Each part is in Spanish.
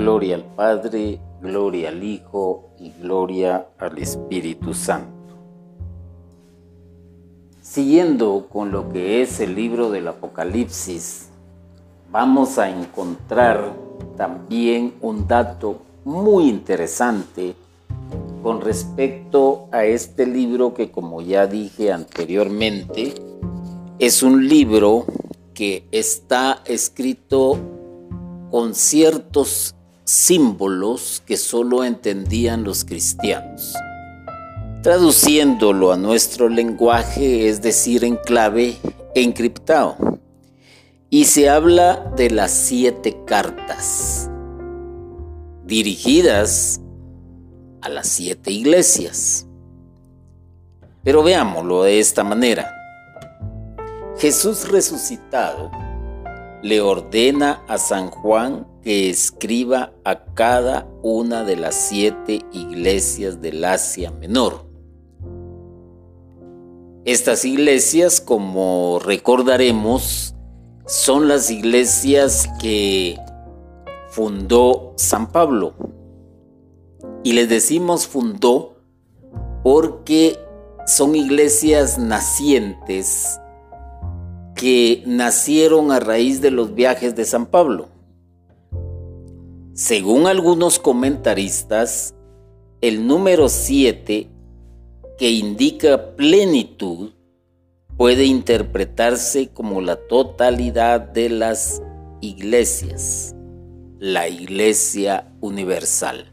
Gloria al Padre, gloria al Hijo y gloria al Espíritu Santo. Siguiendo con lo que es el libro del Apocalipsis, vamos a encontrar también un dato muy interesante con respecto a este libro que como ya dije anteriormente, es un libro que está escrito con ciertos símbolos que solo entendían los cristianos. Traduciéndolo a nuestro lenguaje, es decir, en clave encriptado. Y se habla de las siete cartas dirigidas a las siete iglesias. Pero veámoslo de esta manera. Jesús resucitado le ordena a San Juan que escriba a cada una de las siete iglesias del Asia Menor. Estas iglesias, como recordaremos, son las iglesias que fundó San Pablo. Y les decimos fundó porque son iglesias nacientes que nacieron a raíz de los viajes de San Pablo. Según algunos comentaristas, el número 7, que indica plenitud, puede interpretarse como la totalidad de las iglesias, la iglesia universal.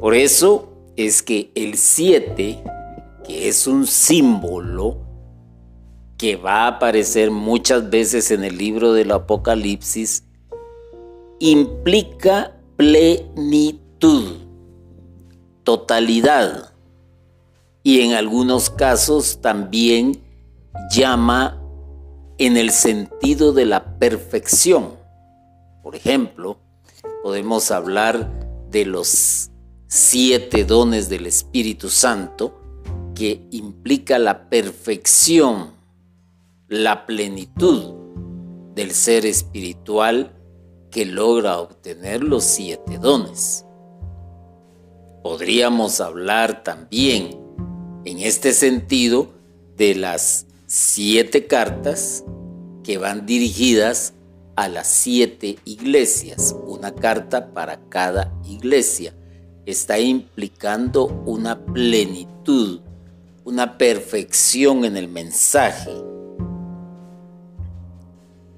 Por eso es que el 7, que es un símbolo, que va a aparecer muchas veces en el libro del Apocalipsis, implica plenitud, totalidad, y en algunos casos también llama en el sentido de la perfección. Por ejemplo, podemos hablar de los siete dones del Espíritu Santo que implica la perfección la plenitud del ser espiritual que logra obtener los siete dones. Podríamos hablar también en este sentido de las siete cartas que van dirigidas a las siete iglesias, una carta para cada iglesia. Está implicando una plenitud, una perfección en el mensaje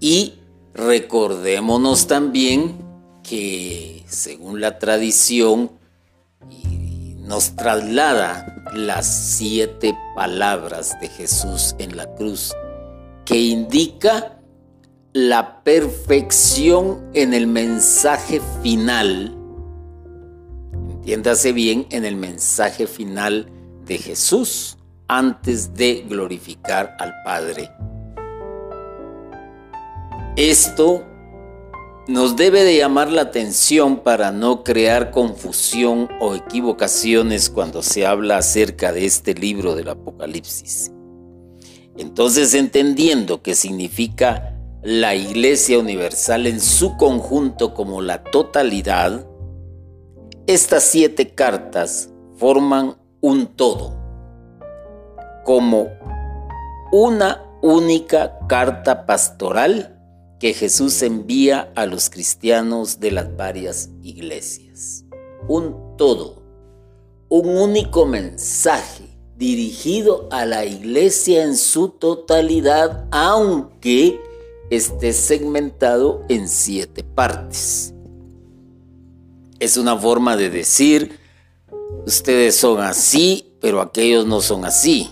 y recordémonos también que según la tradición nos traslada las siete palabras de Jesús en la cruz, que indica la perfección en el mensaje final. Entiéndase bien en el mensaje final de Jesús antes de glorificar al Padre. Esto nos debe de llamar la atención para no crear confusión o equivocaciones cuando se habla acerca de este libro del Apocalipsis. Entonces, entendiendo que significa la Iglesia Universal en su conjunto como la totalidad, estas siete cartas forman un todo, como una única carta pastoral que Jesús envía a los cristianos de las varias iglesias. Un todo, un único mensaje dirigido a la iglesia en su totalidad, aunque esté segmentado en siete partes. Es una forma de decir, ustedes son así, pero aquellos no son así.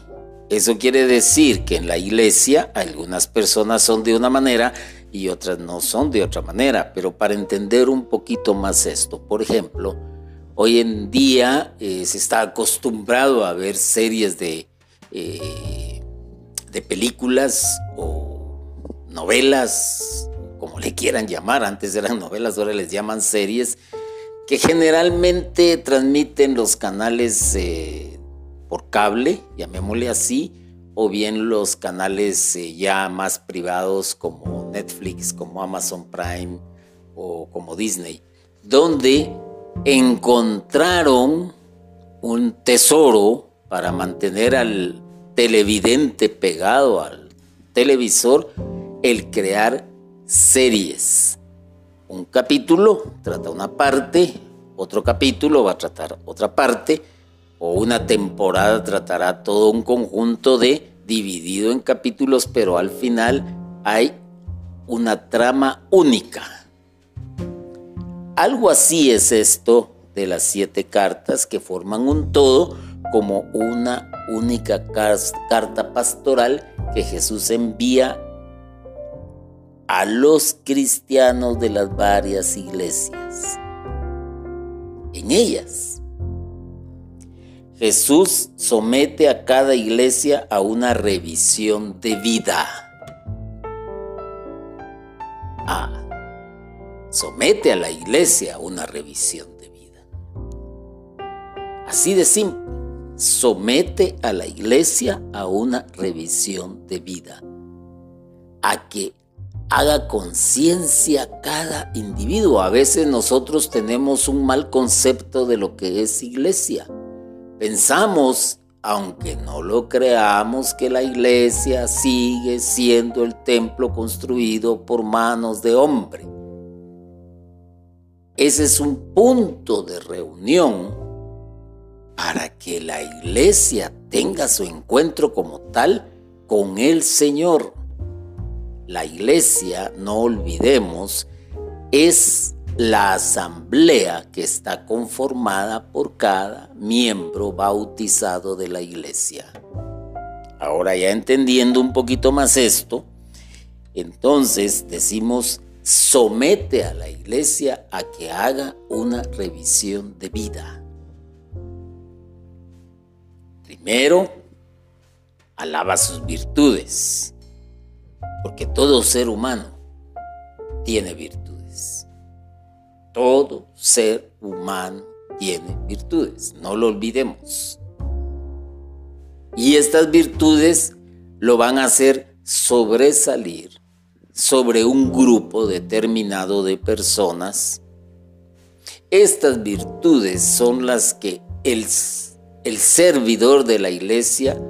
Eso quiere decir que en la iglesia algunas personas son de una manera y otras no son de otra manera. Pero para entender un poquito más esto, por ejemplo, hoy en día eh, se está acostumbrado a ver series de, eh, de películas o novelas, como le quieran llamar, antes eran novelas, ahora les llaman series, que generalmente transmiten los canales eh, por cable, llamémosle así, o bien los canales ya más privados como Netflix, como Amazon Prime o como Disney. donde encontraron un tesoro para mantener al televidente pegado al televisor, el crear series. Un capítulo trata una parte, otro capítulo va a tratar otra parte, o una temporada tratará todo un conjunto de dividido en capítulos, pero al final hay una trama única. Algo así es esto de las siete cartas que forman un todo como una única carta pastoral que Jesús envía a los cristianos de las varias iglesias. En ellas, Jesús somete a cada iglesia a una revisión de vida. Ah, somete a la iglesia a una revisión de vida. Así de simple, somete a la iglesia a una revisión de vida. A que haga conciencia cada individuo. A veces nosotros tenemos un mal concepto de lo que es iglesia. Pensamos, aunque no lo creamos, que la iglesia sigue siendo el templo construido por manos de hombre. Ese es un punto de reunión para que la iglesia tenga su encuentro como tal con el Señor la iglesia, no olvidemos, es la asamblea que está conformada por cada miembro bautizado de la iglesia. Ahora ya entendiendo un poquito más esto, entonces decimos, somete a la iglesia a que haga una revisión de vida. Primero, alaba sus virtudes porque todo ser humano tiene virtudes. Todo ser humano tiene virtudes, no lo olvidemos. Y estas virtudes lo van a hacer sobresalir sobre un grupo determinado de personas. Estas virtudes son las que el, el servidor de la iglesia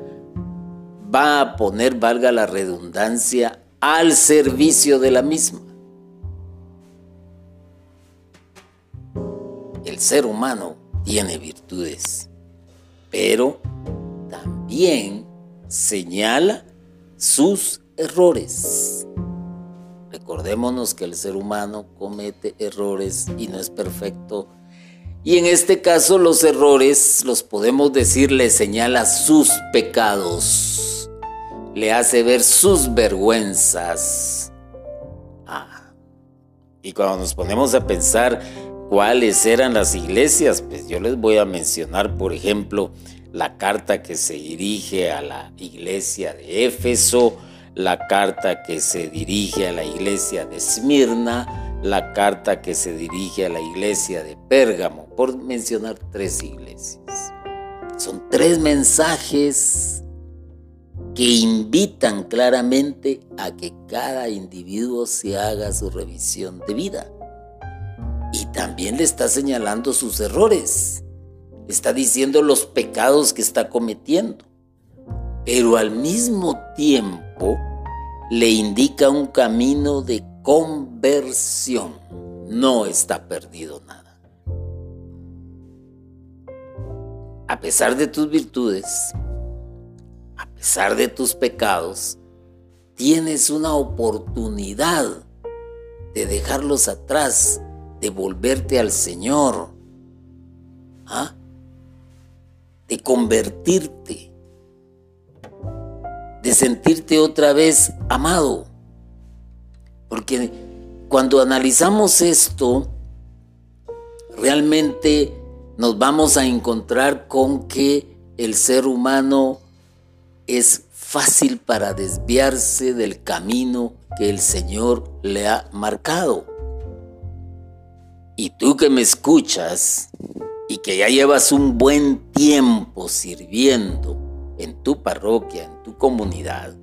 va a poner, valga la redundancia, al servicio de la misma. Ser humano tiene virtudes, pero también señala sus errores. Recordémonos que el ser humano comete errores y no es perfecto. Y en este caso los errores, los podemos decir, le señala sus pecados le hace ver sus vergüenzas. Ah. Y cuando nos ponemos a pensar cuáles eran las iglesias, pues yo les voy a mencionar, por ejemplo, la carta que se dirige a la iglesia de Éfeso, la carta que se dirige a la iglesia de Esmirna, la carta que se dirige a la iglesia de Pérgamo, por mencionar tres iglesias. Son tres mensajes que invitan claramente a que cada individuo se haga su revisión de vida. También le está señalando sus errores, está diciendo los pecados que está cometiendo, pero al mismo tiempo le indica un camino de conversión. No está perdido nada. A pesar de tus virtudes, a pesar de tus pecados, tienes una oportunidad de dejarlos atrás, de volverte al Señor, ¿ah? de convertirte, de sentirte otra vez amado. Porque cuando analizamos esto, realmente nos vamos a encontrar con que el ser humano es fácil para desviarse del camino que el Señor le ha marcado. Y tú que me escuchas y que ya llevas un buen tiempo sirviendo en tu parroquia, en tu comunidad,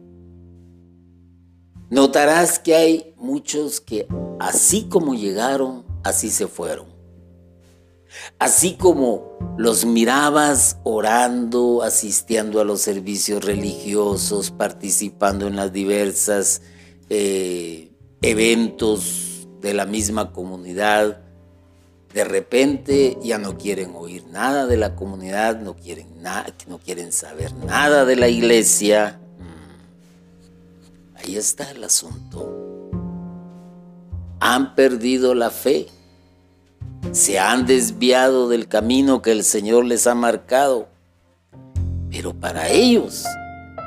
notarás que hay muchos que así como llegaron, así se fueron. Así como los mirabas orando, asistiendo a los servicios religiosos, participando en las diversas eh, eventos de la misma comunidad, de repente ya no quieren oír nada de la comunidad, no quieren, no quieren saber nada de la iglesia. Mm. Ahí está el asunto. Han perdido la fe, se han desviado del camino que el Señor les ha marcado. Pero para ellos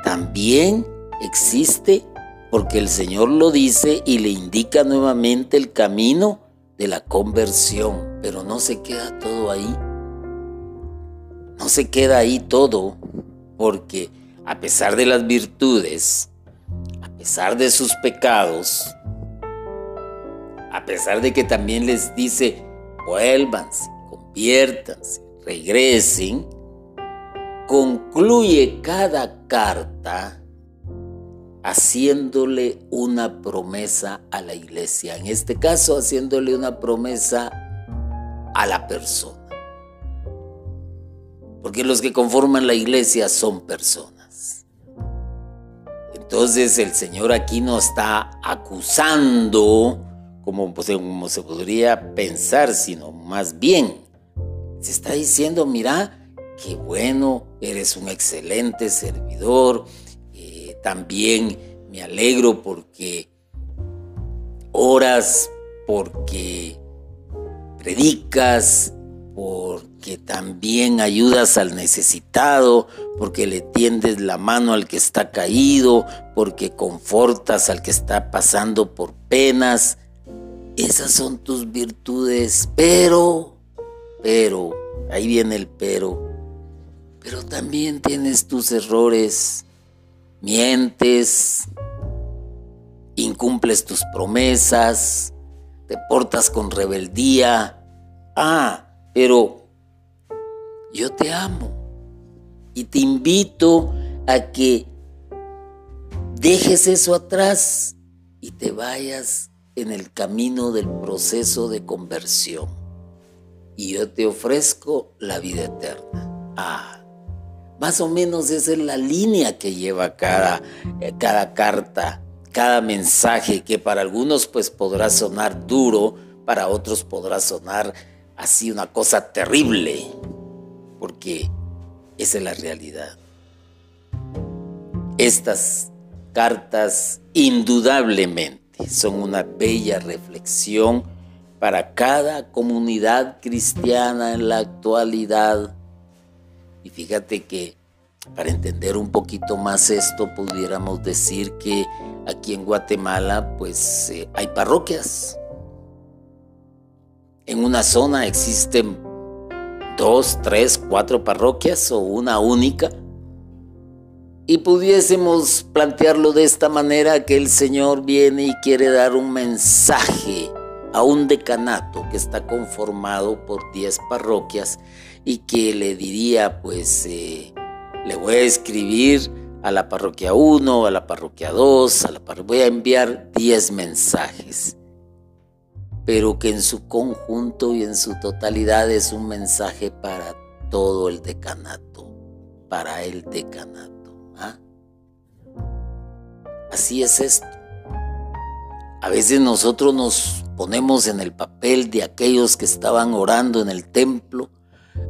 también existe, porque el Señor lo dice y le indica nuevamente el camino de la conversión. Pero no se queda todo ahí. No se queda ahí todo, porque a pesar de las virtudes, a pesar de sus pecados, a pesar de que también les dice, vuélvanse, conviértanse, regresen, concluye cada carta haciéndole una promesa a la iglesia. En este caso, haciéndole una promesa a la persona. Porque los que conforman la iglesia son personas. Entonces el Señor aquí no está acusando como, pues, se podría pensar, sino más bien se está diciendo, mira, qué bueno, eres un excelente servidor, también me alegro porque oras, porque predicas, porque también ayudas al necesitado, porque le tiendes la mano al que está caído, porque confortas al que está pasando por penas. Esas son tus virtudes, pero, pero, ahí viene el pero, pero también tienes tus errores, mientes, incumples tus promesas, te portas con rebeldía. Ah, pero yo te amo y te invito a que dejes eso atrás y te vayas en el camino del proceso de conversión. Y yo te ofrezco la vida eterna. Ah, más o menos esa es la línea que lleva cada, eh, cada carta cada mensaje que para algunos pues podrá sonar duro, para otros podrá sonar así una cosa terrible, porque esa es la realidad. Estas cartas indudablemente son una bella reflexión para cada comunidad cristiana en la actualidad. Y fíjate que para entender un poquito más esto, pudiéramos decir que aquí en Guatemala pues eh, hay parroquias. En una zona existen dos, tres, cuatro parroquias o una única. Y pudiésemos plantearlo de esta manera que el Señor viene y quiere dar un mensaje a un decanato que está conformado por diez parroquias y que le diría pues eh, le voy a escribir a la parroquia 1, a la parroquia 2, a la voy a enviar 10 mensajes, pero que en su conjunto y en su totalidad es un mensaje para todo el decanato, para el decanato. ¿ah? Así es esto. A veces nosotros nos ponemos en el papel de aquellos que estaban orando en el templo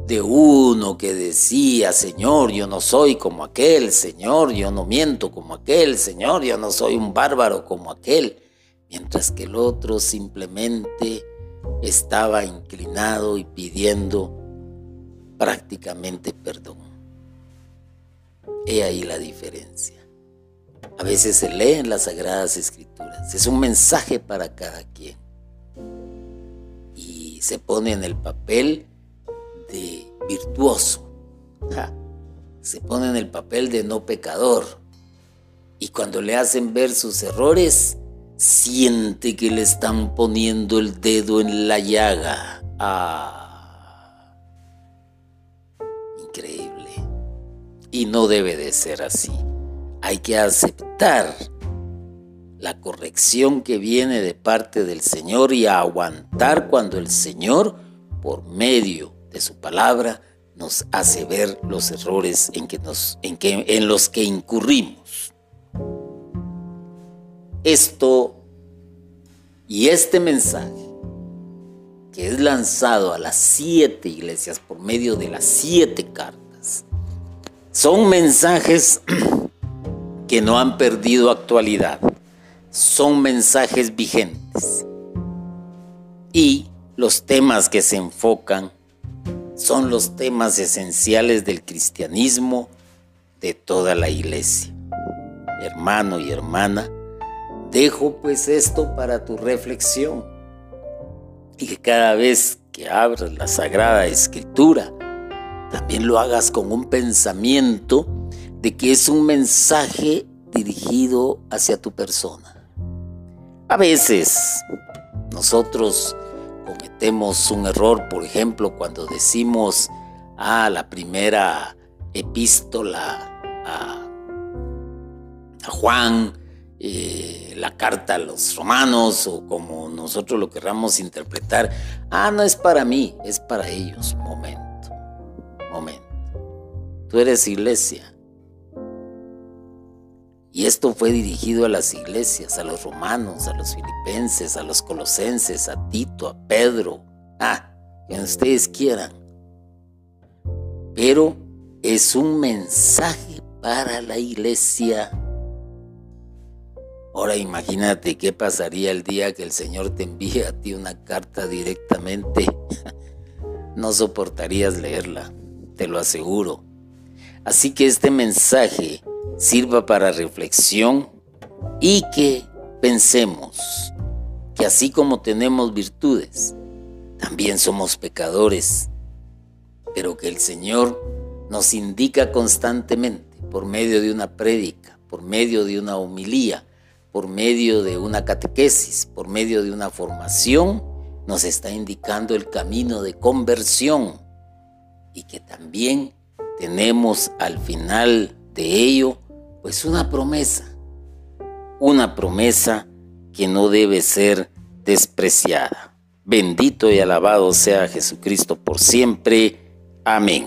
de uno que decía, Señor, yo no soy como aquel, Señor, yo no miento como aquel, Señor, yo no soy un bárbaro como aquel, mientras que el otro simplemente estaba inclinado y pidiendo prácticamente perdón. He ahí la diferencia. A veces se leen las sagradas escrituras, es un mensaje para cada quien. Y se pone en el papel de virtuoso. se pone en el papel de no pecador. Y cuando le hacen ver sus errores, siente que le están poniendo el dedo en la llaga. Ah, increíble. Y no debe de ser así. Hay que aceptar la corrección que viene de parte del Señor y aguantar cuando el Señor por medio de su palabra, nos hace ver los errores en, que nos, en, que, en los que incurrimos. Esto y este mensaje que es lanzado a las siete iglesias por medio de las siete cartas, son mensajes que no han perdido actualidad, son mensajes vigentes. Y los temas que se enfocan son los temas esenciales del cristianismo de toda la iglesia. Hermano y hermana, dejo pues esto para tu reflexión y que cada vez que abras la Sagrada Escritura, también lo hagas con un pensamiento de que es un mensaje dirigido hacia tu persona. A veces nosotros cometemos un error, por ejemplo, cuando decimos, ah, la primera epístola a, Juan, eh, la carta a los romanos o como nosotros lo querramos interpretar, ah, no es para mí, es para ellos. Momento, momento. Tú eres iglesia. Y esto fue dirigido a las iglesias, a los romanos, a los filipenses, a los colosenses, a Tito, a Pedro, ah, quien ustedes quieran. Pero es un mensaje para la iglesia. Ahora imagínate qué pasaría el día que el Señor te envíe a ti una carta directamente. No soportarías leerla, te lo aseguro. Así que este mensaje sirva para reflexión y que pensemos que así como tenemos virtudes, también somos pecadores, pero que el Señor nos indica constantemente por medio de una prédica, por medio de una homilía, por medio de una catequesis, por medio de una formación, nos está indicando el camino de conversión y que también tenemos al final de ello pues una promesa, una promesa que no debe ser despreciada. Bendito y alabado sea Jesucristo por siempre. Amén.